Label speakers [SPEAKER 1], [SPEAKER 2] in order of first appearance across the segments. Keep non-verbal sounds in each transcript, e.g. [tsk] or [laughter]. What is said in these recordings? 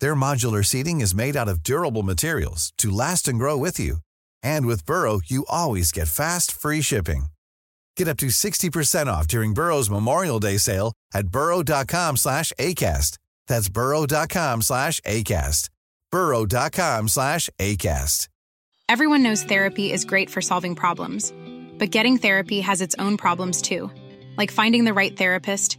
[SPEAKER 1] Their modular seating is made out of durable materials to last and grow with you. And with Burrow, you always get fast, free shipping. Get up to 60% off during Burrow's Memorial Day sale at burrow.com slash ACAST. That's burrow.com slash ACAST. burrow.com slash ACAST.
[SPEAKER 2] Everyone knows therapy is great for solving problems, but getting therapy has its own problems too, like finding the right therapist,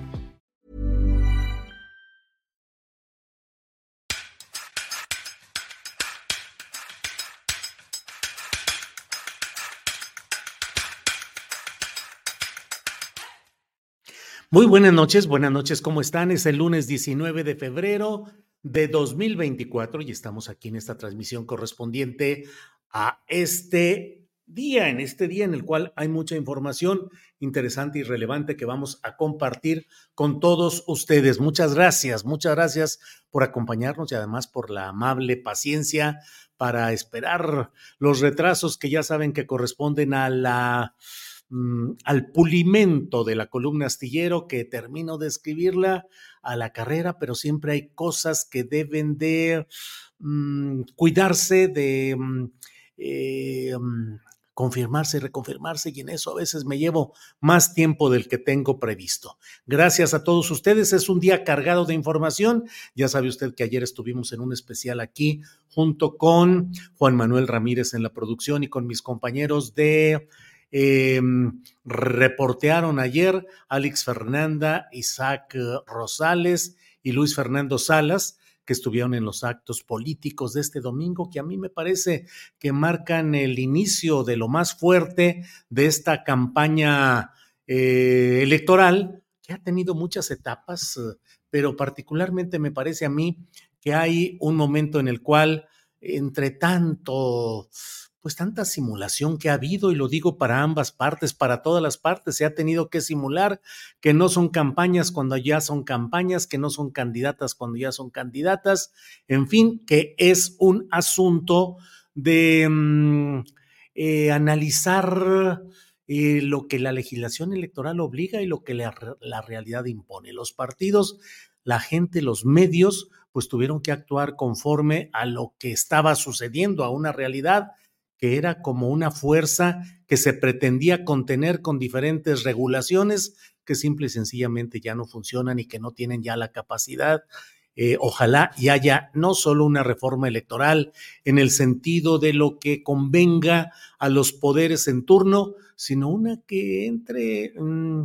[SPEAKER 3] Muy buenas noches, buenas noches, ¿cómo están? Es el lunes 19 de febrero de 2024 y estamos aquí en esta transmisión correspondiente a este día, en este día en el cual hay mucha información interesante y relevante que vamos a compartir con todos ustedes. Muchas gracias, muchas gracias por acompañarnos y además por la amable paciencia para esperar los retrasos que ya saben que corresponden a la Mm, al pulimento de la columna astillero que termino de escribirla a la carrera, pero siempre hay cosas que deben de mm, cuidarse, de mm, eh, confirmarse y reconfirmarse, y en eso a veces me llevo más tiempo del que tengo previsto. Gracias a todos ustedes, es un día cargado de información. Ya sabe usted que ayer estuvimos en un especial aquí junto con Juan Manuel Ramírez en la producción y con mis compañeros de eh, reportearon ayer Alex Fernanda, Isaac Rosales y Luis Fernando Salas, que estuvieron en los actos políticos de este domingo, que a mí me parece que marcan el inicio de lo más fuerte de esta campaña eh, electoral, que ha tenido muchas etapas, pero particularmente me parece a mí que hay un momento en el cual, entre tanto pues tanta simulación que ha habido, y lo digo para ambas partes, para todas las partes, se ha tenido que simular que no son campañas cuando ya son campañas, que no son candidatas cuando ya son candidatas, en fin, que es un asunto de mm, eh, analizar eh, lo que la legislación electoral obliga y lo que la, la realidad impone. Los partidos, la gente, los medios, pues tuvieron que actuar conforme a lo que estaba sucediendo, a una realidad que era como una fuerza que se pretendía contener con diferentes regulaciones que simple y sencillamente ya no funcionan y que no tienen ya la capacidad. Eh, ojalá y haya no solo una reforma electoral en el sentido de lo que convenga a los poderes en turno, sino una que entre, mm,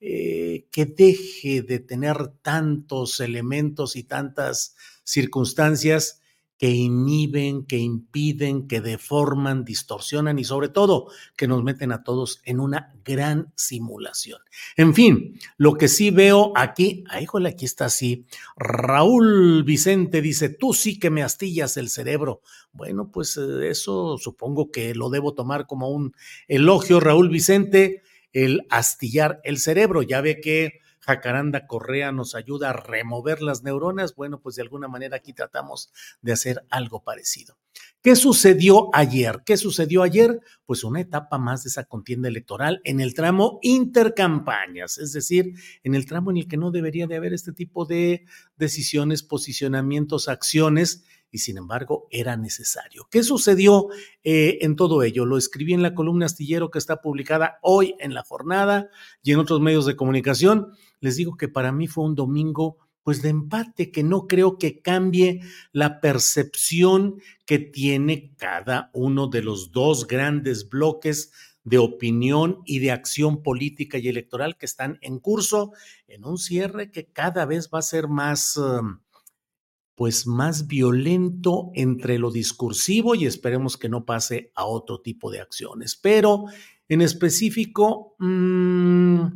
[SPEAKER 3] eh, que deje de tener tantos elementos y tantas circunstancias que inhiben, que impiden, que deforman, distorsionan y sobre todo que nos meten a todos en una gran simulación. En fin, lo que sí veo aquí, ah, aquí está así. Raúl Vicente dice, tú sí que me astillas el cerebro. Bueno, pues eh, eso supongo que lo debo tomar como un elogio, Raúl Vicente, el astillar el cerebro. Ya ve que Jacaranda Correa nos ayuda a remover las neuronas, bueno, pues de alguna manera aquí tratamos de hacer algo parecido. ¿Qué sucedió ayer? ¿Qué sucedió ayer? Pues una etapa más de esa contienda electoral en el tramo intercampañas, es decir, en el tramo en el que no debería de haber este tipo de decisiones, posicionamientos, acciones y sin embargo era necesario. ¿Qué sucedió eh, en todo ello? Lo escribí en la columna astillero que está publicada hoy en la jornada y en otros medios de comunicación. Les digo que para mí fue un domingo pues de empate, que no creo que cambie la percepción que tiene cada uno de los dos grandes bloques de opinión y de acción política y electoral que están en curso en un cierre que cada vez va a ser más, um, pues más violento entre lo discursivo y esperemos que no pase a otro tipo de acciones. Pero en específico, mmm,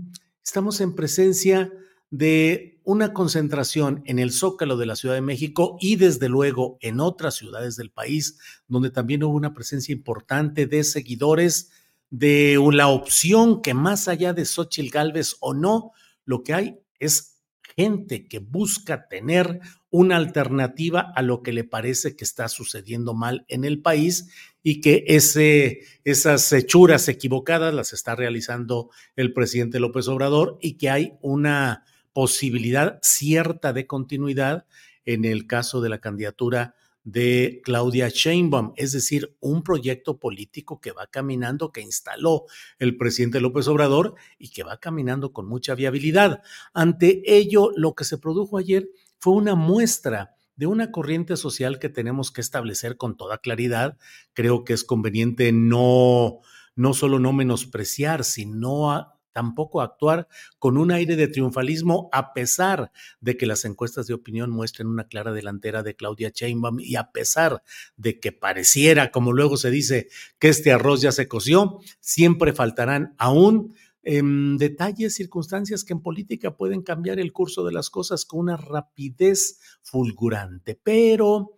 [SPEAKER 3] estamos en presencia de una concentración en el Zócalo de la Ciudad de México y desde luego en otras ciudades del país, donde también hubo una presencia importante de seguidores de la opción que más allá de Xochitl Galvez o no, lo que hay es gente que busca tener una alternativa a lo que le parece que está sucediendo mal en el país y que ese, esas hechuras equivocadas las está realizando el presidente López Obrador y que hay una posibilidad cierta de continuidad en el caso de la candidatura de Claudia Sheinbaum, es decir, un proyecto político que va caminando, que instaló el presidente López Obrador y que va caminando con mucha viabilidad. Ante ello, lo que se produjo ayer fue una muestra de una corriente social que tenemos que establecer con toda claridad. Creo que es conveniente no, no solo no menospreciar, sino a, tampoco actuar con un aire de triunfalismo a pesar de que las encuestas de opinión muestren una clara delantera de Claudia Sheinbaum y a pesar de que pareciera, como luego se dice, que este arroz ya se coció, siempre faltarán aún em, detalles, circunstancias que en política pueden cambiar el curso de las cosas con una rapidez fulgurante, pero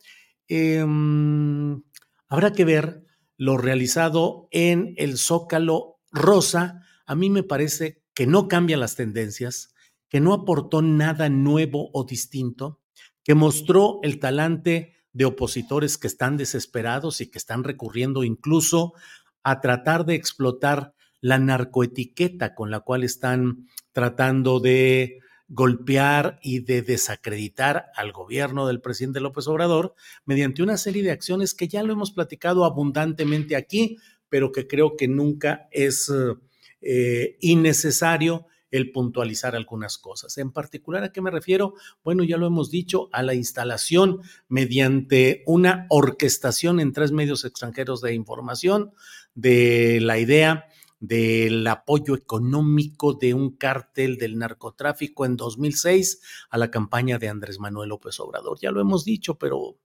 [SPEAKER 3] em, habrá que ver lo realizado en el Zócalo Rosa, a mí me parece que no cambia las tendencias, que no aportó nada nuevo o distinto, que mostró el talante de opositores que están desesperados y que están recurriendo incluso a tratar de explotar la narcoetiqueta con la cual están tratando de golpear y de desacreditar al gobierno del presidente López Obrador mediante una serie de acciones que ya lo hemos platicado abundantemente aquí, pero que creo que nunca es eh, eh, innecesario el puntualizar algunas cosas. En particular, ¿a qué me refiero? Bueno, ya lo hemos dicho, a la instalación mediante una orquestación en tres medios extranjeros de información de la idea del apoyo económico de un cártel del narcotráfico en 2006 a la campaña de Andrés Manuel López Obrador. Ya lo hemos dicho, pero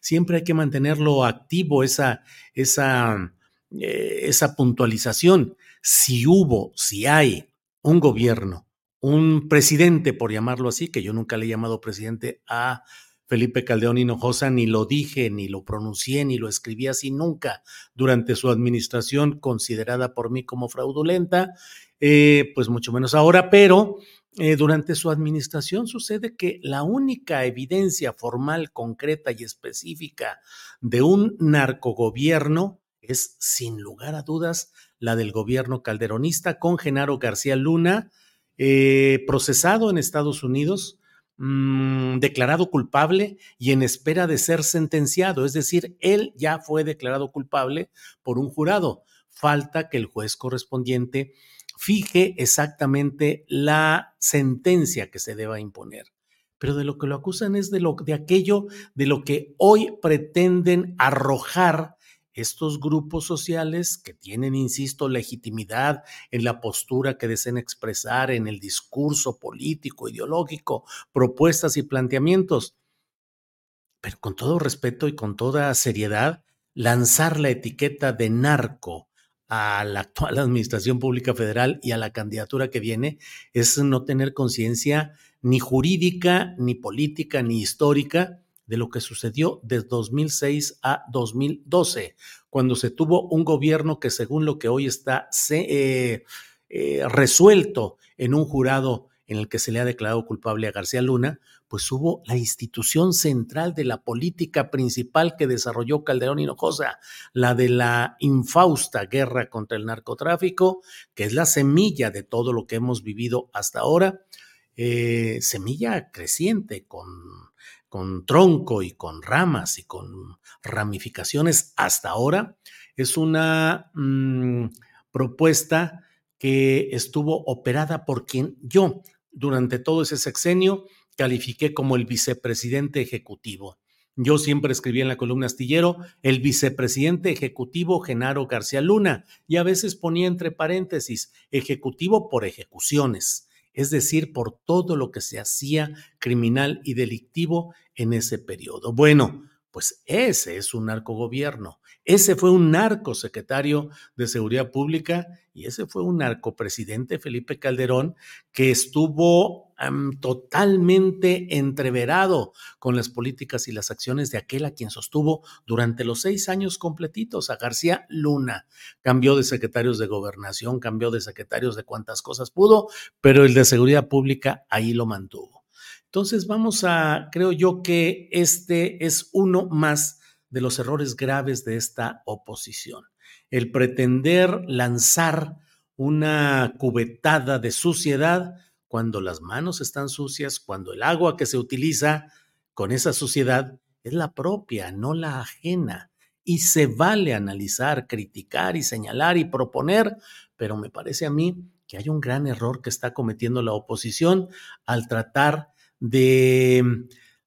[SPEAKER 3] siempre hay que mantenerlo activo, esa, esa, eh, esa puntualización si hubo, si hay un gobierno, un presidente, por llamarlo así, que yo nunca le he llamado presidente a Felipe Caldeón Hinojosa, ni lo dije, ni lo pronuncié, ni lo escribí así nunca durante su administración considerada por mí como fraudulenta, eh, pues mucho menos ahora, pero eh, durante su administración sucede que la única evidencia formal, concreta y específica de un narcogobierno es, sin lugar a dudas, la del gobierno calderonista con Genaro García Luna, eh, procesado en Estados Unidos, mmm, declarado culpable y en espera de ser sentenciado. Es decir, él ya fue declarado culpable por un jurado. Falta que el juez correspondiente fije exactamente la sentencia que se deba imponer. Pero de lo que lo acusan es de, lo, de aquello de lo que hoy pretenden arrojar estos grupos sociales que tienen, insisto, legitimidad en la postura que deseen expresar, en el discurso político, ideológico, propuestas y planteamientos. Pero con todo respeto y con toda seriedad, lanzar la etiqueta de narco a la actual [laughs] Administración Pública Federal y a la candidatura que viene es no tener conciencia ni jurídica, ni política, ni histórica de lo que sucedió de 2006 a 2012, cuando se tuvo un gobierno que según lo que hoy está eh, eh, resuelto en un jurado en el que se le ha declarado culpable a García Luna, pues hubo la institución central de la política principal que desarrolló Calderón Hinojosa, la de la infausta guerra contra el narcotráfico, que es la semilla de todo lo que hemos vivido hasta ahora, eh, semilla creciente con con tronco y con ramas y con ramificaciones hasta ahora, es una mm, propuesta que estuvo operada por quien yo durante todo ese sexenio califiqué como el vicepresidente ejecutivo. Yo siempre escribía en la columna astillero el vicepresidente ejecutivo Genaro García Luna y a veces ponía entre paréntesis ejecutivo por ejecuciones, es decir, por todo lo que se hacía criminal y delictivo en ese periodo. Bueno, pues ese es un narcogobierno. Ese fue un narco secretario de Seguridad Pública y ese fue un narcopresidente Felipe Calderón que estuvo totalmente entreverado con las políticas y las acciones de aquel a quien sostuvo durante los seis años completitos, a García Luna. Cambió de secretarios de gobernación, cambió de secretarios de cuantas cosas pudo, pero el de Seguridad Pública ahí lo mantuvo. Entonces vamos a, creo yo que este es uno más de los errores graves de esta oposición. El pretender lanzar una cubetada de suciedad cuando las manos están sucias, cuando el agua que se utiliza con esa suciedad es la propia, no la ajena. Y se vale analizar, criticar y señalar y proponer, pero me parece a mí que hay un gran error que está cometiendo la oposición al tratar de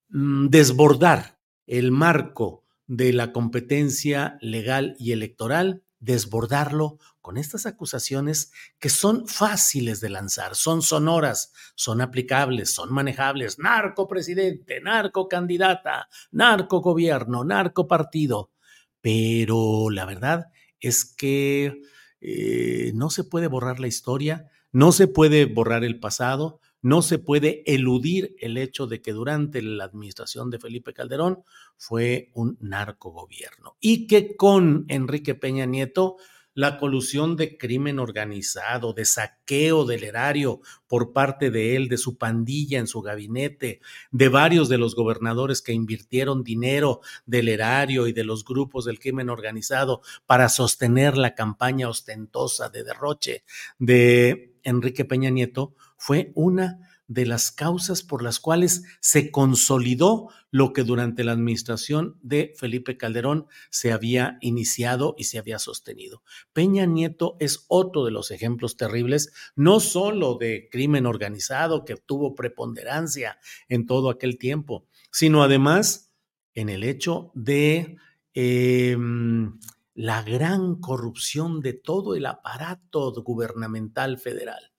[SPEAKER 3] mm, desbordar el marco de la competencia legal y electoral, desbordarlo con estas acusaciones que son fáciles de lanzar, son sonoras, son aplicables, son manejables. Narco presidente, narco candidata, narco gobierno, narco partido. Pero la verdad es que eh, no se puede borrar la historia, no se puede borrar el pasado, no se puede eludir el hecho de que durante la administración de Felipe Calderón fue un narcogobierno y que con Enrique Peña Nieto la colusión de crimen organizado, de saqueo del erario por parte de él, de su pandilla en su gabinete, de varios de los gobernadores que invirtieron dinero del erario y de los grupos del crimen organizado para sostener la campaña ostentosa de derroche de Enrique Peña Nieto, fue una de las causas por las cuales se consolidó lo que durante la administración de Felipe Calderón se había iniciado y se había sostenido. Peña Nieto es otro de los ejemplos terribles, no solo de crimen organizado que tuvo preponderancia en todo aquel tiempo, sino además en el hecho de em, la gran corrupción de todo el aparato gubernamental federal.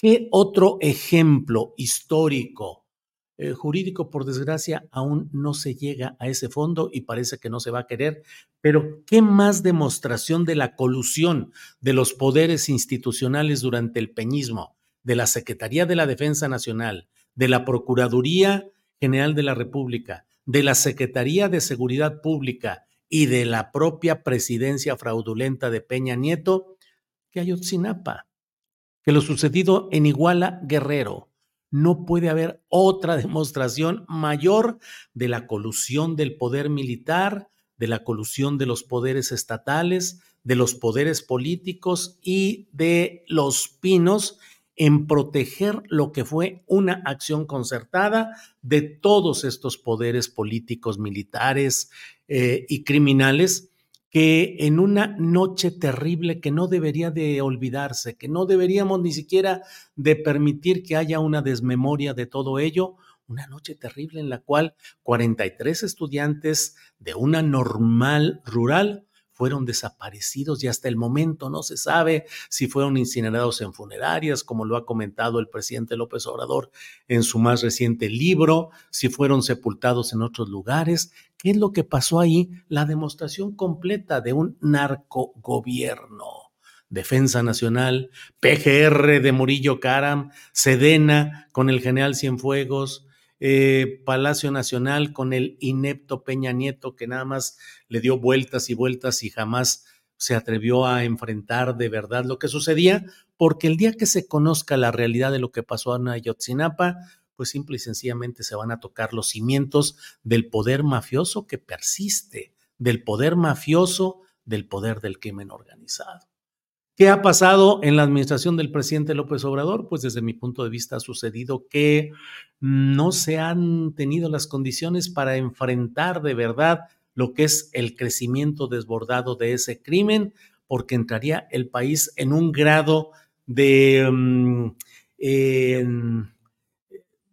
[SPEAKER 3] ¿Qué otro ejemplo histórico, eh, jurídico, por desgracia, aún no se llega a ese fondo y parece que no se va a querer? Pero ¿qué más demostración de la colusión de los poderes institucionales durante el peñismo, de la Secretaría de la Defensa Nacional, de la Procuraduría General de la República, de la Secretaría de Seguridad Pública y de la propia presidencia fraudulenta de Peña Nieto que Ayotzinapa? Que lo sucedido en Iguala Guerrero. No puede haber otra [laughs] demostración mayor de la colusión del poder militar, de la colusión de los poderes estatales, de los poderes políticos y de los pinos en proteger lo que fue una acción concertada de todos estos poderes políticos, militares eh, y criminales que en una noche terrible que no debería de olvidarse, que no deberíamos ni siquiera de permitir que haya una desmemoria de todo ello, una noche terrible en la cual 43 estudiantes de una normal rural fueron desaparecidos y hasta el momento no se sabe si fueron incinerados en funerarias, como lo ha comentado el presidente López Obrador en su más reciente libro, si fueron sepultados en otros lugares. ¿Qué es lo que pasó ahí? La demostración completa de un narcogobierno. Defensa Nacional, PGR de Murillo Caram, Sedena con el general Cienfuegos, eh, Palacio Nacional con el inepto Peña Nieto que nada más le dio vueltas y vueltas y jamás se atrevió a enfrentar de verdad lo que sucedía, porque el día que se conozca la realidad de lo que pasó en Ayotzinapa, pues simple y sencillamente se van a tocar los cimientos del poder mafioso que persiste, del poder mafioso, del poder del crimen organizado. ¿Qué ha pasado en la administración del presidente López Obrador? Pues desde mi punto de vista ha sucedido que no se han tenido las condiciones para enfrentar de verdad lo que es el crecimiento desbordado de ese crimen, porque entraría el país en un grado de, mm,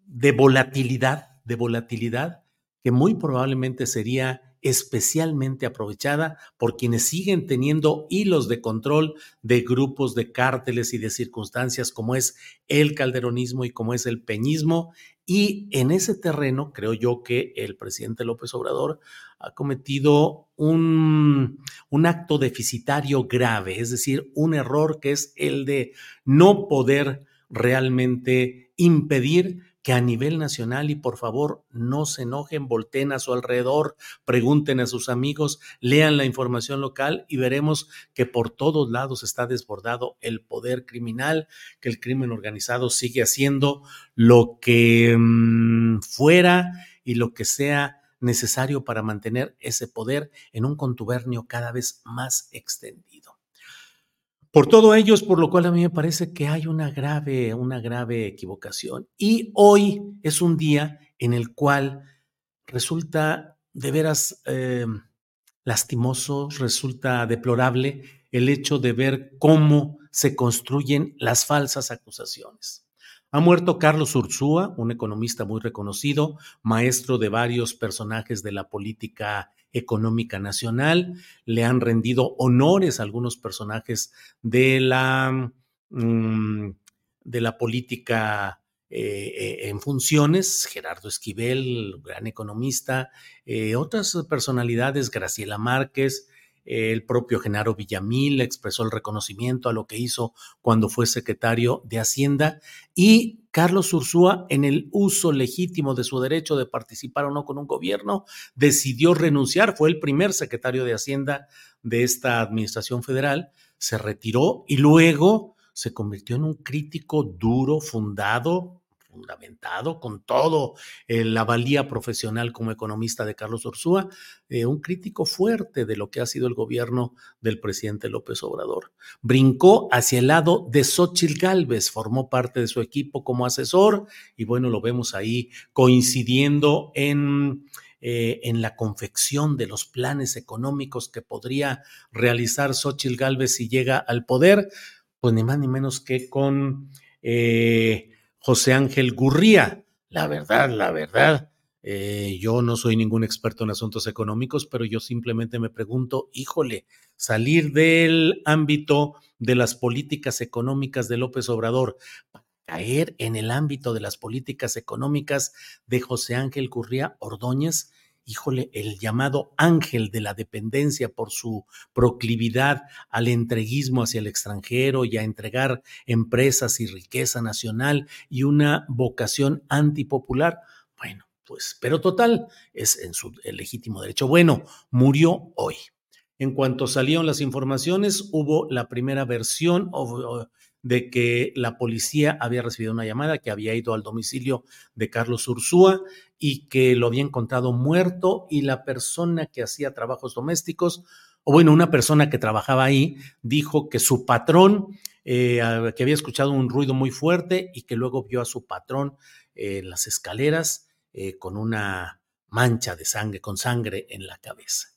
[SPEAKER 3] de volatilidad, de volatilidad que muy probablemente sería especialmente aprovechada por quienes siguen teniendo hilos de control de grupos de cárteles y de circunstancias como es el calderonismo y como es el peñismo. Y en ese terreno creo yo que el presidente López Obrador ha cometido un, un acto deficitario grave, es decir, un error que es el de no poder realmente impedir que a nivel nacional y por favor no se enojen, volteen a su alrededor, pregunten a sus amigos, lean la información local y veremos que por todos lados está desbordado el poder criminal, que el crimen organizado sigue haciendo lo que mm, fuera y lo que sea necesario para mantener ese poder en un contubernio cada vez más extendido. Por todo ello es por lo cual a mí me parece que hay una grave, una grave equivocación. Y hoy es un día en el cual resulta de veras eh, lastimoso, resulta deplorable el hecho de ver cómo se construyen las falsas acusaciones. Ha muerto Carlos Ursúa, un economista muy reconocido, maestro de varios personajes de la política económica nacional. Le han rendido honores a algunos personajes de la, mm, de la política eh, eh, en funciones, Gerardo Esquivel, gran economista, eh, otras personalidades, Graciela Márquez, el propio Genaro Villamil expresó el reconocimiento a lo que hizo cuando fue secretario de Hacienda y Carlos Ursúa, en el uso legítimo de su derecho de participar o no con un gobierno, decidió renunciar. Fue el primer secretario de Hacienda de esta administración federal, se retiró y luego se convirtió en un crítico duro, fundado, fundamentado con todo eh, la valía profesional como economista de Carlos Ursúa, eh, un crítico fuerte de lo que ha sido el gobierno del presidente López Obrador. Brincó hacia el lado de Xochitl Gálvez, formó parte de su equipo como asesor y bueno, lo vemos ahí coincidiendo en... Eh, en la confección de los planes económicos que podría realizar Xochitl Gálvez si llega al poder, pues ni más ni menos que con José Ángel Gurría. La verdad, la verdad, eh, yo no soy ningún experto en asuntos económicos, pero yo simplemente me pregunto, híjole, salir del ámbito de las políticas económicas de López Obrador caer en el ámbito de las políticas económicas de José Ángel Gurría Ordóñez, híjole, el llamado ángel de la dependencia por su proclividad al entreguismo hacia el extranjero y a entregar empresas y riqueza nacional y una vocación antipopular. Bueno, pues, pero total, es en su legítimo derecho. Bueno, murió hoy. En cuanto salieron las informaciones, hubo la primera versión de que la policía había recibido una llamada, que había ido al domicilio de Carlos Ursúa y que lo había encontrado muerto y la persona que hacía trabajos domésticos, o bueno, una persona que trabajaba ahí, dijo que su patrón, eh, que había escuchado un ruido muy fuerte y que luego vio a su patrón en las escaleras eh, con una mancha de sangre, con sangre en la cabeza.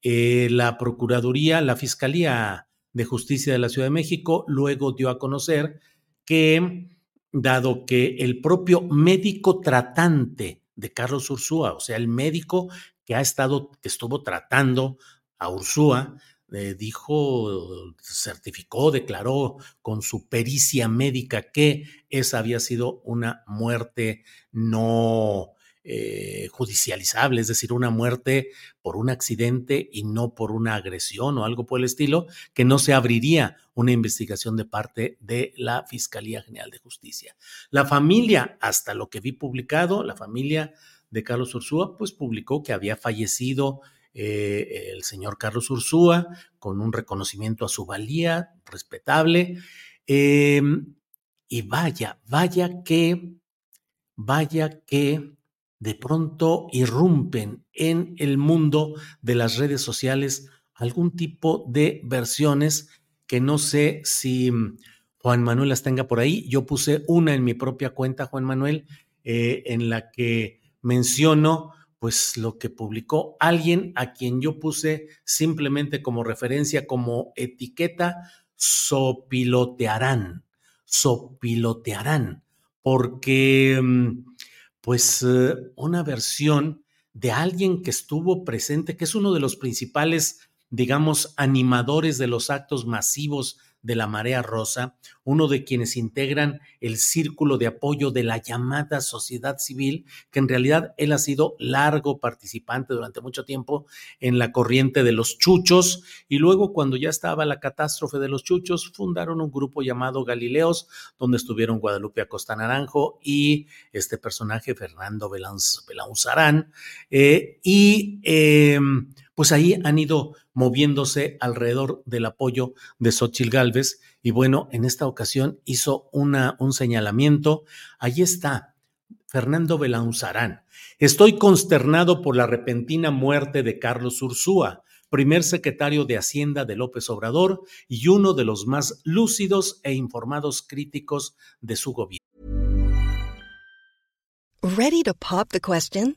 [SPEAKER 3] Eh, la Procuraduría, la Fiscalía de Justicia de la Ciudad de México luego dio a conocer que, dado que el propio médico tratante de Carlos Ursúa, o sea, el médico que ha estado, que estuvo tratando a Ursúa, eh, dijo, certificó, declaró con su pericia médica que esa había sido una muerte no eh, judicializable, es decir, una muerte por un accidente y no por una agresión o algo por el estilo, que no se abriría una investigación de parte de la Fiscalía General de Justicia. La familia, hasta lo que vi publicado, la familia de Carlos Ursúa, pues publicó que había fallecido eh, el señor Carlos Ursúa con un reconocimiento a su valía respetable. Em, y vaya, vaya que, vaya que de pronto irrumpen en el mundo de las redes sociales algún tipo de versiones que no sé si Juan Manuel las tenga por ahí. Yo puse una en mi propia cuenta, Juan Manuel, eh, en la que menciono pues lo que publicó alguien a quien yo puse simplemente como referencia, como etiqueta, sopilotearán, sopilotearán, porque... Mm, pues eh, una versión de alguien que estuvo presente, que es uno de los principales, digamos, animadores de los actos masivos de la Marea Rosa, uno de quienes integran el círculo de apoyo de la llamada sociedad civil, que en realidad él ha sido largo participante durante mucho tiempo en la corriente de los chuchos y luego cuando ya estaba la catástrofe de los chuchos, fundaron un grupo llamado Galileos, donde estuvieron Guadalupe Acosta Naranjo y este personaje Fernando Belauzarán, eh, y eh, pues ahí han ido moviéndose alrededor del apoyo de Xochitl Galvez. Y bueno, en esta ocasión hizo una, un señalamiento. Allí está, Fernando Belaunzarán. Estoy consternado por la repentina muerte de Carlos Ursúa, primer secretario de Hacienda de López Obrador y uno de los más lúcidos e informados críticos de su gobierno.
[SPEAKER 4] Ready to pop the question?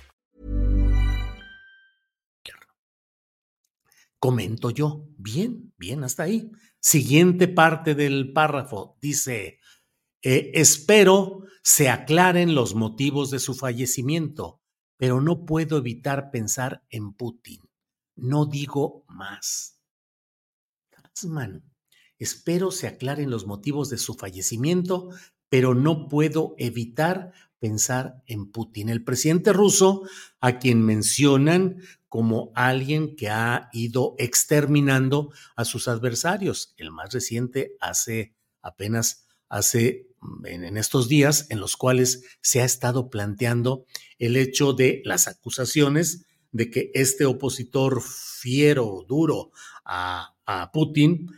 [SPEAKER 3] Comento yo. Bien, bien, hasta ahí. Siguiente parte del párrafo. Dice, eh, espero se aclaren los motivos de su fallecimiento, pero no puedo evitar pensar en Putin. No digo más. Tasman, espero se aclaren los motivos de su fallecimiento, pero no puedo evitar pensar en Putin, el presidente ruso, a quien mencionan como alguien que ha ido exterminando a sus adversarios. El más reciente hace apenas hace mm, en, estos días en los cuales se ha estado planteando el hecho de las acusaciones de que este opositor fiero, duro a, Putin,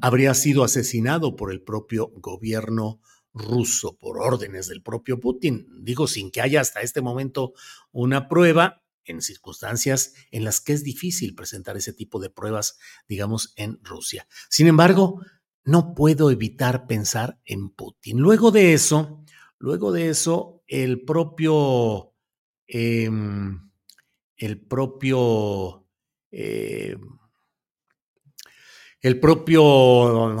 [SPEAKER 3] habría sido asesinado por el propio gobierno ruso, por órdenes del propio Putin. Digo, sin que haya hasta este momento una prueba, en circunstancias en las que es difícil presentar ese tipo de pruebas, digamos, en Rusia. Sin embargo, no puedo evitar pensar en Putin. Luego de eso, luego de eso, el propio, em, el propio, em, el propio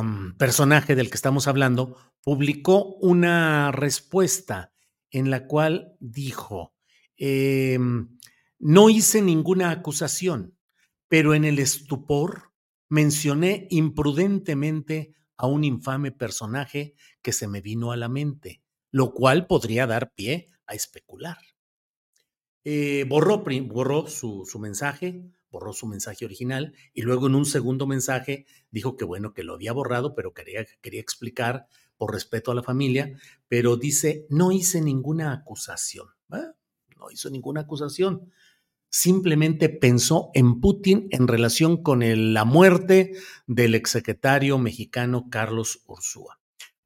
[SPEAKER 3] um, personaje del que estamos hablando publicó una respuesta en la cual dijo, em, no hice ninguna acusación, pero en el estupor mencioné imprudentemente a un infame personaje que se me vino a la mente, lo cual podría dar pie a especular. Eh, borró, borró su, su, mensaje, borró su mensaje original y luego en un segundo mensaje dijo que bueno, que lo había borrado, pero quería, quería explicar respeto a la familia, pero dice, no hice ninguna acusación. No hizo ninguna acusación simplemente pensó en Putin en relación con la muerte del exsecretario mexicano Carlos Ursúa.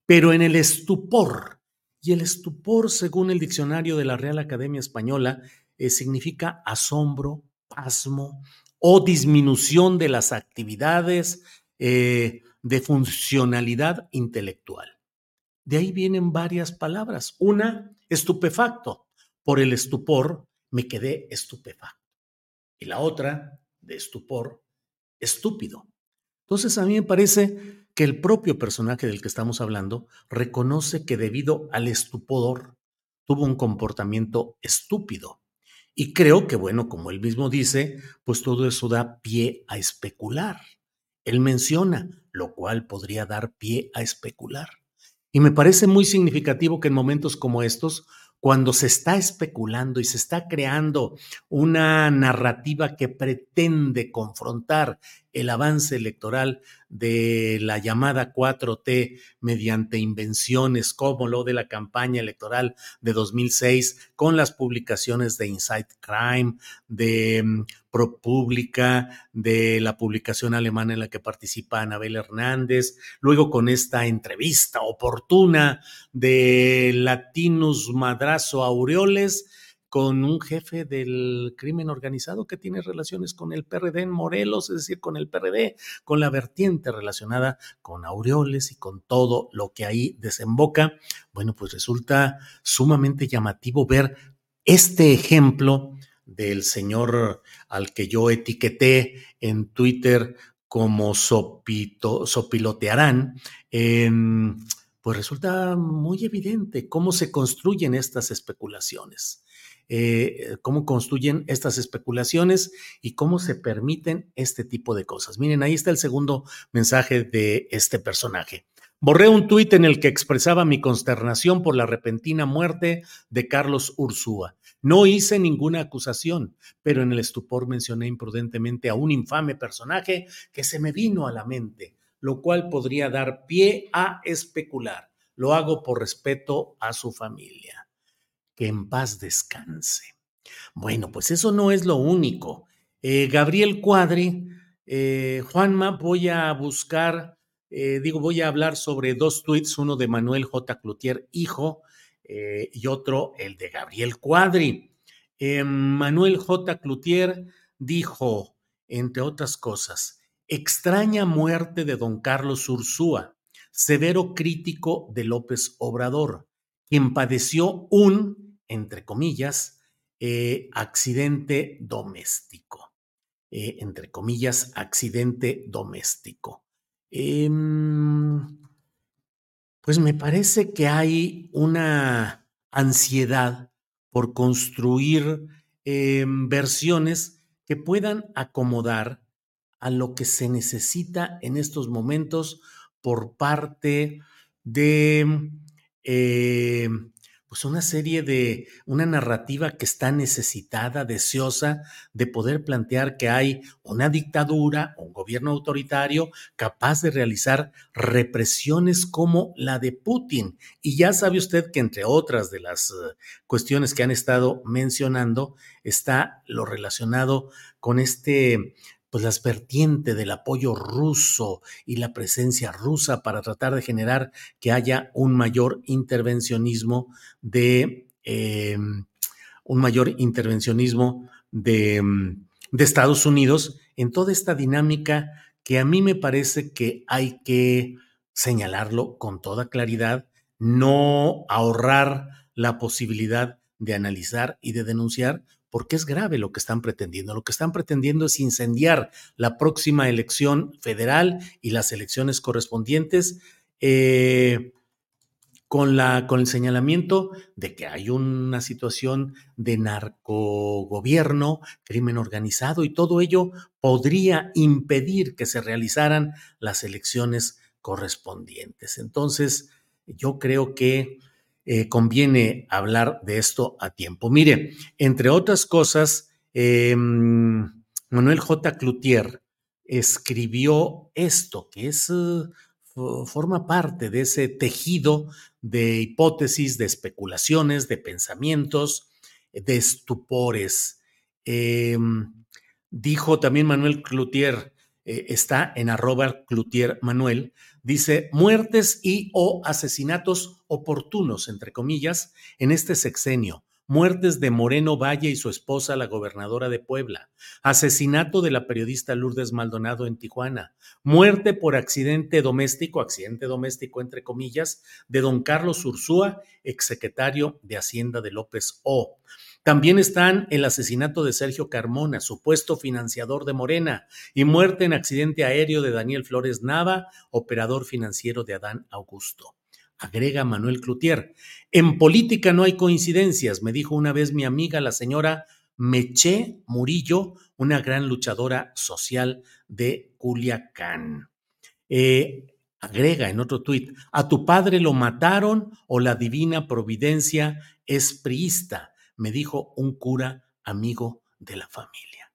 [SPEAKER 3] Pero en el estupor, y el estupor, según el diccionario de la Real Academia Española, eh, significa asombro, pasmo o disminución de las actividades eh, de funcionalidad intelectual. De ahí vienen varias palabras. Una, estupefacto. Por el estupor me quedé estupefacto y la otra, de estupor, estúpido. Entonces a mí me parece que el propio personaje del que estamos hablando reconoce que debido al estupor tuvo un comportamiento estúpido. Y creo que, bueno, como él mismo dice, pues todo eso da pie a especular. Él menciona, lo cual podría dar pie a especular. Y me parece muy significativo que en momentos como estos, cuando se está especulando y se está creando una narrativa que pretende confrontar el avance electoral de la llamada 4T mediante invenciones como lo de la campaña electoral de 2006 con las publicaciones de Inside Crime, de mm, ProPublica, de la publicación alemana en la que participa Anabel Hernández, luego con esta entrevista oportuna de Latinus Madrazo Aureoles, con un jefe del crimen organizado que tiene relaciones con el PRD en Morelos, es decir, con el PRD, con la vertiente relacionada con Aureoles y con todo lo que ahí desemboca, bueno, pues resulta sumamente llamativo ver este ejemplo del señor al que yo etiqueté en Twitter como sopilotearán, pues resulta muy evidente cómo se construyen estas especulaciones. Eh, cómo construyen estas especulaciones y cómo se permiten este tipo de cosas. Miren, ahí está el segundo mensaje de este personaje. Borré un tuit en el que expresaba mi consternación por la repentina muerte de Carlos Ursúa. No hice ninguna acusación, pero en el estupor mencioné imprudentemente a un infame personaje que se me vino a la mente, lo cual podría dar pie a especular. Lo hago por respeto a su familia que en paz descanse. Bueno, pues eso no es lo único. Eh, Gabriel Cuadri, eh, Juanma, voy a buscar, eh, digo, voy a hablar sobre dos tweets, uno de Manuel J. Cloutier, hijo, y otro, el de Gabriel Cuadri. Manuel J. Cloutier dijo, entre otras cosas, extraña muerte de don Carlos Ursúa, severo crítico de López Obrador, quien padeció un entre comillas, eh, accidente doméstico. Eh, entre comillas, accidente doméstico. Em, pues me parece que hay una ansiedad por construir em, versiones que puedan acomodar a lo que se necesita en estos momentos por parte de eh, pues una serie de, una narrativa que está necesitada, deseosa de poder plantear que hay una dictadura, un gobierno autoritario capaz de realizar represiones como la de Putin. Y ya sabe usted que entre otras de las eh, cuestiones que han estado mencionando está lo relacionado con este pues las vertientes del apoyo ruso y la presencia rusa para tratar de generar que haya un mayor intervencionismo de em, un mayor intervencionismo de, mm, de Estados Unidos en toda esta dinámica que a mí me parece que hay que señalarlo con toda claridad, no ahorrar la posibilidad de analizar y de denunciar, porque es grave lo que están pretendiendo. Lo que están pretendiendo es incendiar la próxima elección federal y las elecciones correspondientes eh, con, la, con el señalamiento de que hay una situación de narcogobierno, crimen organizado y todo ello podría impedir que se realizaran las elecciones correspondientes. Entonces, yo creo que eh, conviene hablar de esto a tiempo. Mire, entre otras cosas, em, Manuel J. Cloutier escribió esto, que es, eh, forma parte de ese tejido de hipótesis, de especulaciones, de pensamientos, de estupores. Dijo también Manuel Cloutier, eh, está en arroba Cloutier Manuel, dice muertes y o asesinatos oportunos, entre comillas, en este sexenio. Muertes de Moreno Valle y su esposa, la gobernadora de Puebla. Asesinato de la periodista Lourdes Maldonado en Tijuana. Muerte por accidente doméstico, accidente doméstico entre comillas, de don Carlos Ursúa, exsecretario de Hacienda de López O. También están el asesinato de Sergio Carmona, supuesto financiador de Morena, y muerte en accidente aéreo de Daniel Flores Nava, operador financiero de Adán Augusto. Agrega Manuel Cloutier. En política no hay coincidencias, me dijo una vez mi amiga, la señora Meche Murillo, una gran luchadora social de Culiacán. Eh, Agrega en otro tuit, a tu padre lo mataron o la divina providencia es priista, me dijo un cura amigo de la familia.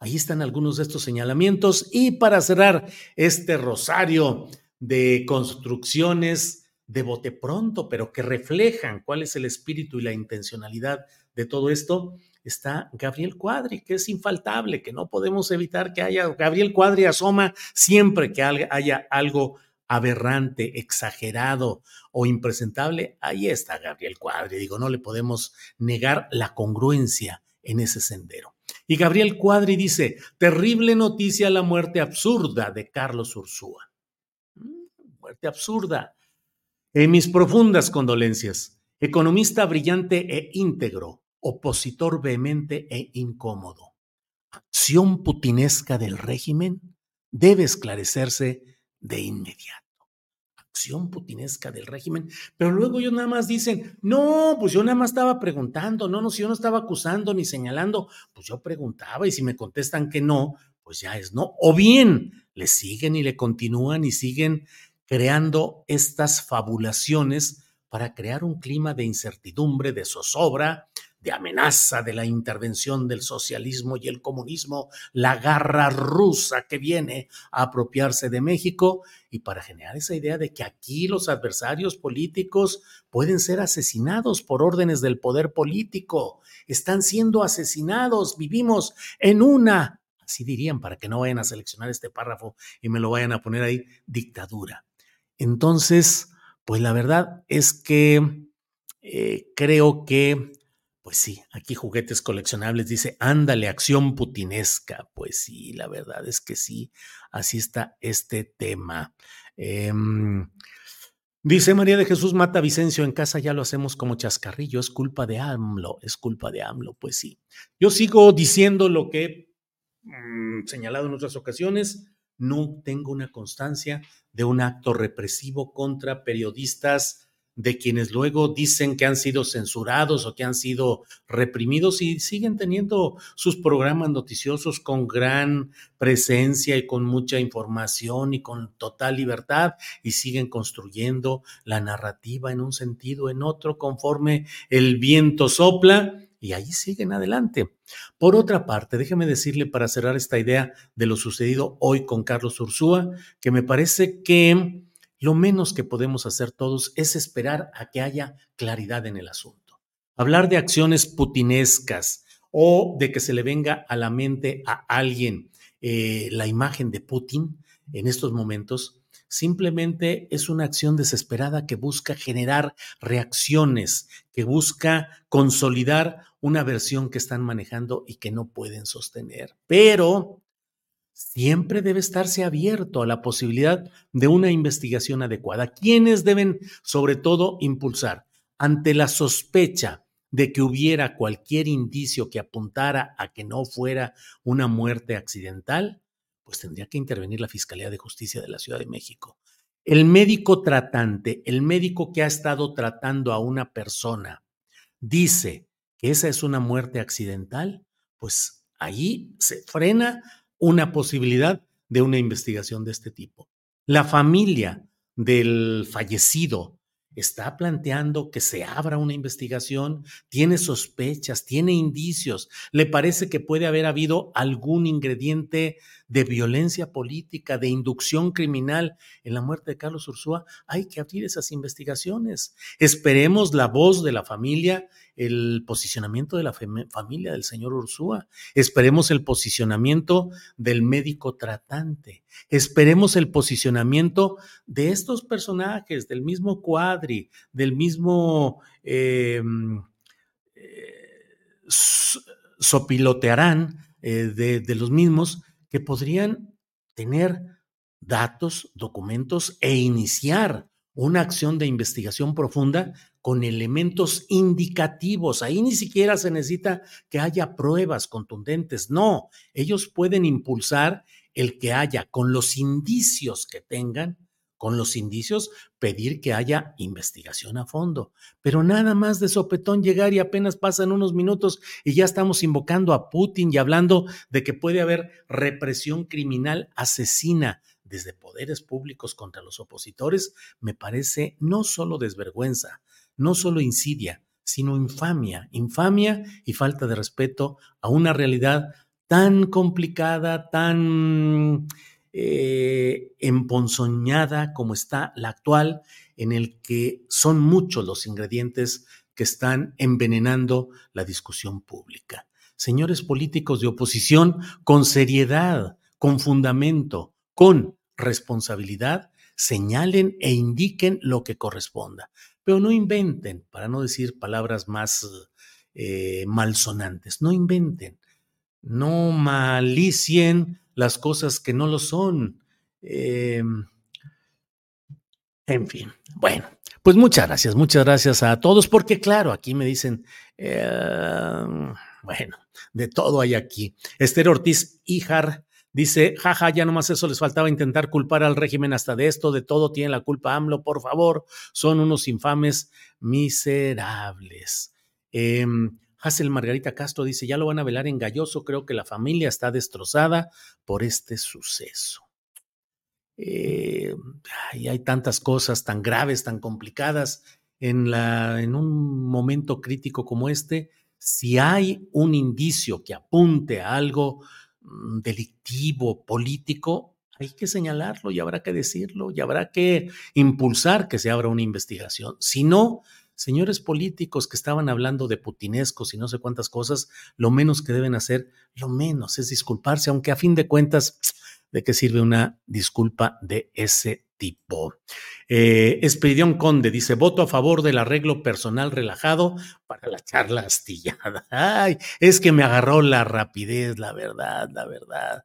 [SPEAKER 3] Ahí están algunos de estos señalamientos y para cerrar este rosario de construcciones de bote pronto, pero que reflejan cuál es el espíritu y la intencionalidad de todo esto, está Gabriel Cuadri, que es infaltable, que no podemos evitar que haya. Gabriel Cuadri asoma siempre que haya algo aberrante, exagerado o impresentable. Ahí está Gabriel Cuadri. Digo, no le podemos negar la congruencia en ese sendero. Y Gabriel Cuadri dice, terrible noticia la muerte absurda de Carlos Ursúa. Mm, muerte absurda. En mis profundas condolencias, economista brillante e íntegro, opositor vehemente e incómodo. Acción putinesca del régimen debe esclarecerse de inmediato acción putinesca del régimen, pero luego ellos nada más dicen, no, pues yo nada más estaba preguntando, no, no, si yo no estaba acusando ni señalando, pues yo preguntaba y si me contestan que no, pues ya es no, o bien le siguen y le continúan y siguen creando estas fabulaciones para crear un clima de incertidumbre, de zozobra, de amenaza de la intervención del socialismo y el comunismo, la garra rusa que viene a apropiarse de México y para generar esa idea de que aquí los adversarios políticos pueden ser asesinados por órdenes del poder político, están siendo asesinados, vivimos en una, así dirían para que no vayan a seleccionar este párrafo y me lo vayan a poner ahí, dictadura. Entonces, pues la verdad es que eh, creo que pues sí, aquí juguetes coleccionables dice, ándale, acción putinesca. Pues sí, la verdad es que sí, así está este tema. Em, dice María de Jesús Mata Vicencio, en casa ya lo hacemos como chascarrillo, es culpa de AMLO, es culpa de AMLO. Pues sí, yo sigo diciendo lo que he mm, señalado en otras ocasiones, no tengo una constancia de un acto represivo contra periodistas de quienes luego dicen que han sido censurados o que han sido reprimidos y siguen teniendo sus programas noticiosos con gran presencia y con mucha información y con total libertad y siguen construyendo la narrativa en un sentido, en otro, conforme el viento sopla y ahí siguen adelante. Por otra parte, déjeme decirle para cerrar esta idea de lo sucedido hoy con Carlos Ursúa, que me parece que lo menos que podemos hacer todos es esperar a que haya claridad en el asunto. Hablar de acciones putinescas o de que se le venga a la mente a alguien eh, la imagen de Putin en estos momentos, simplemente es una acción desesperada que busca generar reacciones, que busca consolidar una versión que están manejando y que no pueden sostener. Pero siempre debe estarse abierto a la posibilidad de una investigación adecuada. ¿Quiénes deben, sobre todo, impulsar? Ante la sospecha de que hubiera cualquier indicio que apuntara a que no fuera una muerte accidental, pues tendría que intervenir la Fiscalía de Justicia de la Ciudad de México. El médico tratante, el médico que ha estado tratando a una persona, dice que esa es una muerte accidental, pues ahí se frena una posibilidad de una investigación de este tipo. La familia del fallecido está planteando que se abra una investigación, tiene sospechas, tiene indicios, le parece que puede haber habido algún ingrediente de violencia política, de inducción criminal en la muerte de Carlos Ursúa, hay que abrir esas investigaciones. Esperemos la voz de la familia el posicionamiento de la familia del señor Ursúa, esperemos el posicionamiento del médico tratante, esperemos el posicionamiento de estos personajes, del mismo Cuadri, del mismo eh, eh, Sopilotearán, eh, de los mismos que podrían tener datos, documentos e iniciar una acción de investigación profunda con elementos indicativos. Ahí ni siquiera se necesita que haya pruebas contundentes. No, ellos pueden impulsar el que haya, con los indicios que tengan, con los indicios, pedir que haya investigación a fondo. Pero nada más de sopetón llegar y apenas pasan unos minutos y ya estamos invocando a Putin y hablando de que puede haber represión criminal asesina desde poderes públicos contra los opositores me parece no solo desvergüenza, no solo insidia, sino infamia, infamia y falta de respeto a una realidad tan complicada, tan eh, emponzoñada como está la actual, en el que son muchos los ingredientes que están envenenando la discusión pública. Señores políticos de oposición, con seriedad, con fundamento, con responsabilidad, señalen e indiquen lo que corresponda, pero no inventen, para no decir palabras más eh, malsonantes, no inventen, no malicien las cosas que no lo son. Em, en fin, bueno, pues muchas gracias, muchas gracias a todos, porque claro, aquí me dicen, em, bueno, de todo hay aquí. Esther Ortiz Ijar dice, jaja, ya nomás eso les faltaba intentar culpar al régimen hasta de esto, de todo tiene la culpa AMLO, por favor, son unos infames miserables. Eh, Hazel Margarita Castro dice, ya lo van a velar en Galloso, creo que la familia está destrozada por este suceso. Eh, hay tantas cosas tan graves, tan complicadas en, la, en un momento crítico como este. Si hay un indicio que apunte a algo mm, delictivo, político, hay que señalarlo y habrá que decirlo y habrá que impulsar que se abra una investigación. Si no, señores políticos que estaban hablando de putinescos y no sé cuántas cosas, lo menos que deben hacer, lo menos es disculparse, aunque a fin de cuentas, [tsk] ¿de qué sirve una disculpa de ese tipo? Eh, Conde dice, voto a favor del arreglo personal relajado para la charla astillada. [laughs] Ay, es que me agarró la rapidez, la verdad, la verdad.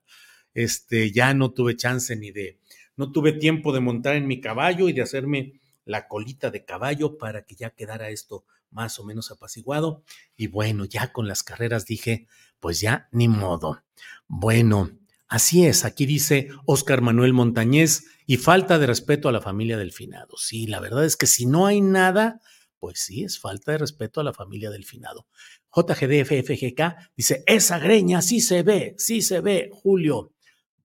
[SPEAKER 3] Este, ya no tuve chance ni de, no tuve tiempo de montar en mi caballo y de hacerme la colita de caballo para que ya quedara esto más o menos apaciguado. Y bueno, ya con las carreras dije, pues ya ni modo. Bueno, así es, aquí dice Óscar Manuel Montañez, y falta de respeto a la familia del finado. Sí, la verdad es que si no hay nada, pues sí, es falta de respeto a la familia del finado. JGDFFGK dice, esa greña sí se ve, sí se ve, Julio.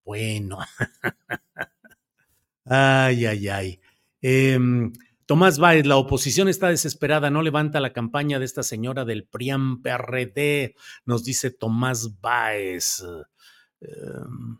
[SPEAKER 3] Bueno. [laughs] ay, ay, ay. Em, Tomás Báez, la oposición está desesperada, no levanta la campaña de esta señora del PRIAM PRD, nos dice Tomás Báez. Em,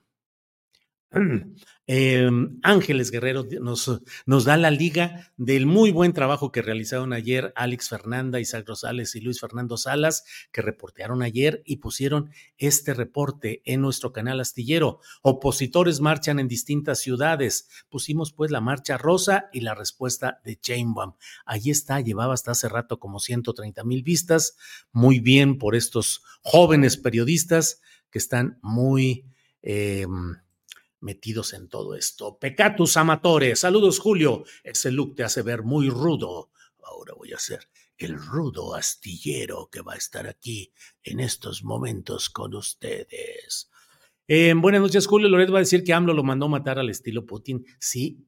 [SPEAKER 3] [clears throat] [clears throat] Em, Ángeles Guerrero nos, nos, da la liga del muy buen trabajo que realizaron ayer Alex Fernanda, Isaac Rosales y Luis Fernando Salas, que reportearon ayer y pusieron este reporte en nuestro canal astillero. Opositores marchan en distintas ciudades. Pusimos pues la marcha rosa y la respuesta de Chainbaum. Allí está, llevaba hasta hace rato como 130 mil vistas. Muy bien por estos jóvenes periodistas que están muy... Eh, metidos en todo esto. Pecatus amatores. Saludos, Julio. Ese look te hace ver muy rudo. Ahora voy a ser el rudo astillero que va a estar aquí en estos momentos con ustedes. Eh, buenas noches, Julio. Loret va a decir que AMLO lo mandó matar al estilo Putin. Sí,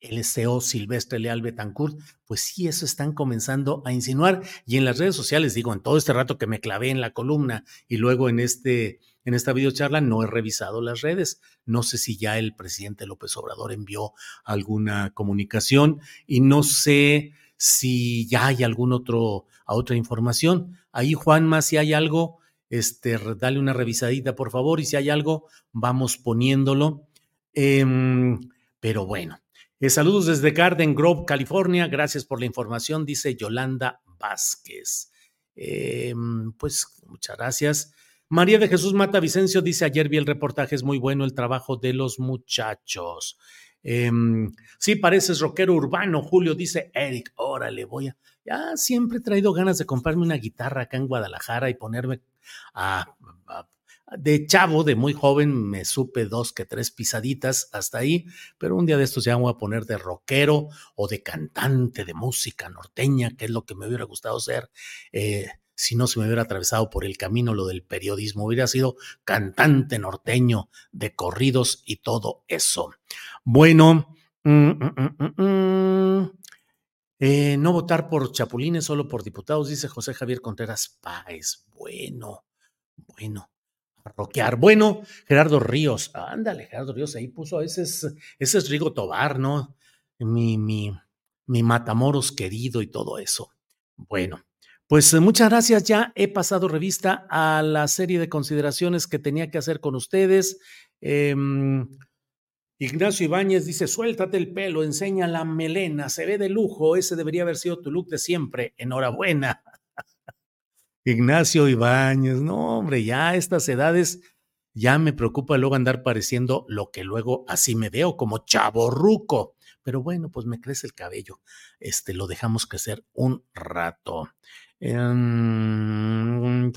[SPEAKER 3] el SEO Silvestre Leal Betancourt, pues sí, eso están comenzando a insinuar. Y en las redes sociales, digo, en todo este rato que me clavé en la columna y luego en este en esta videocharla no he revisado las redes. No sé si ya el presidente López Obrador envió alguna comunicación y no sé si ya hay algún otro otra información. Ahí Juanma, si hay algo, este, dale una revisadita por favor y si hay algo, vamos poniéndolo. Em, pero bueno, eh, saludos desde Garden Grove, California. Gracias por la información, dice Yolanda Vázquez. Em, pues muchas gracias. María de Jesús Mata Vicencio dice, ayer vi el reportaje, es muy bueno el trabajo de los muchachos. Em, sí, pareces rockero urbano, Julio, dice Eric, órale, voy a... Ya siempre he traído ganas de comprarme una guitarra acá en Guadalajara y ponerme a, de chavo, de muy joven, me supe dos que tres pisaditas hasta ahí, pero un día de estos ya voy a poner de rockero o de cantante de música norteña, que es lo que me hubiera gustado ser. Eh, si no se me hubiera atravesado por el camino lo del periodismo, hubiera sido cantante norteño de corridos y todo eso. Bueno, mm, mm, mm, eh, no votar por chapulines, solo por diputados, dice José Javier Contreras Páez. Bueno, bueno. roquear. Bueno, Gerardo Ríos, ándale, Gerardo Ríos, ahí puso, ese es, Rigo Tobar, ¿no? Mi, mi, mi Matamoros querido y todo eso. Bueno, pues eh, muchas gracias. Ya he pasado revista a la serie de consideraciones que tenía que hacer con ustedes. Em, Ignacio Ibáñez dice, suéltate el pelo, enseña la melena, se ve de lujo, ese debería haber sido tu look de siempre. Enhorabuena. [laughs] Ignacio Ibáñez, no hombre, ya a estas edades ya me preocupa luego andar pareciendo lo que luego así me veo, como chaborruco. Pero bueno, pues me crece el cabello. Este, lo dejamos crecer un rato. Em,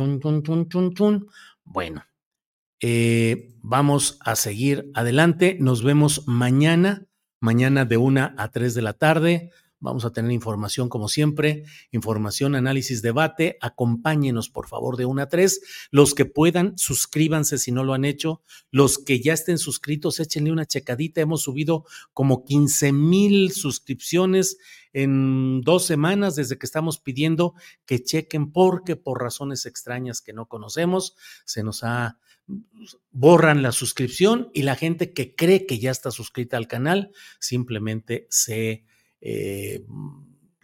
[SPEAKER 3] bueno, eh, vamos a seguir adelante. Nos vemos mañana, mañana de una a tres de la tarde. Vamos a tener información como siempre, información, análisis, debate. Acompáñenos por favor de una a tres. Los que puedan, suscríbanse si no lo han hecho. Los que ya estén suscritos, échenle una checadita. Hemos subido como 15 mil suscripciones en dos semanas desde que estamos pidiendo que chequen porque por razones extrañas que no conocemos se nos ha borran la suscripción y la gente que cree que ya está suscrita al canal simplemente se eh,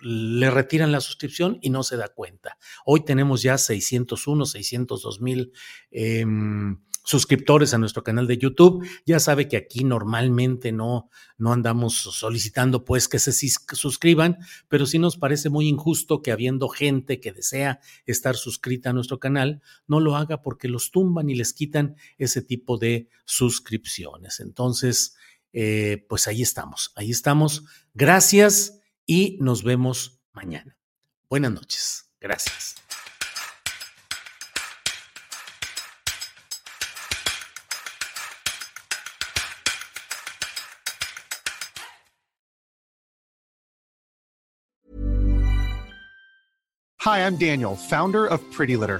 [SPEAKER 3] le retiran la suscripción y no se da cuenta. Hoy tenemos ya 601, 602 mil em, suscriptores a nuestro canal de YouTube. Ya sabe que aquí normalmente no, no andamos solicitando pues que se suscriban, pero sí nos parece muy injusto que habiendo gente que desea estar suscrita a nuestro canal, no lo haga porque los tumban y les quitan ese tipo de suscripciones. Entonces, eh, pues ahí estamos, ahí estamos. Gracias y nos vemos mañana. Buenas noches. Gracias.
[SPEAKER 5] Hi, I'm Daniel, founder of Pretty Litter.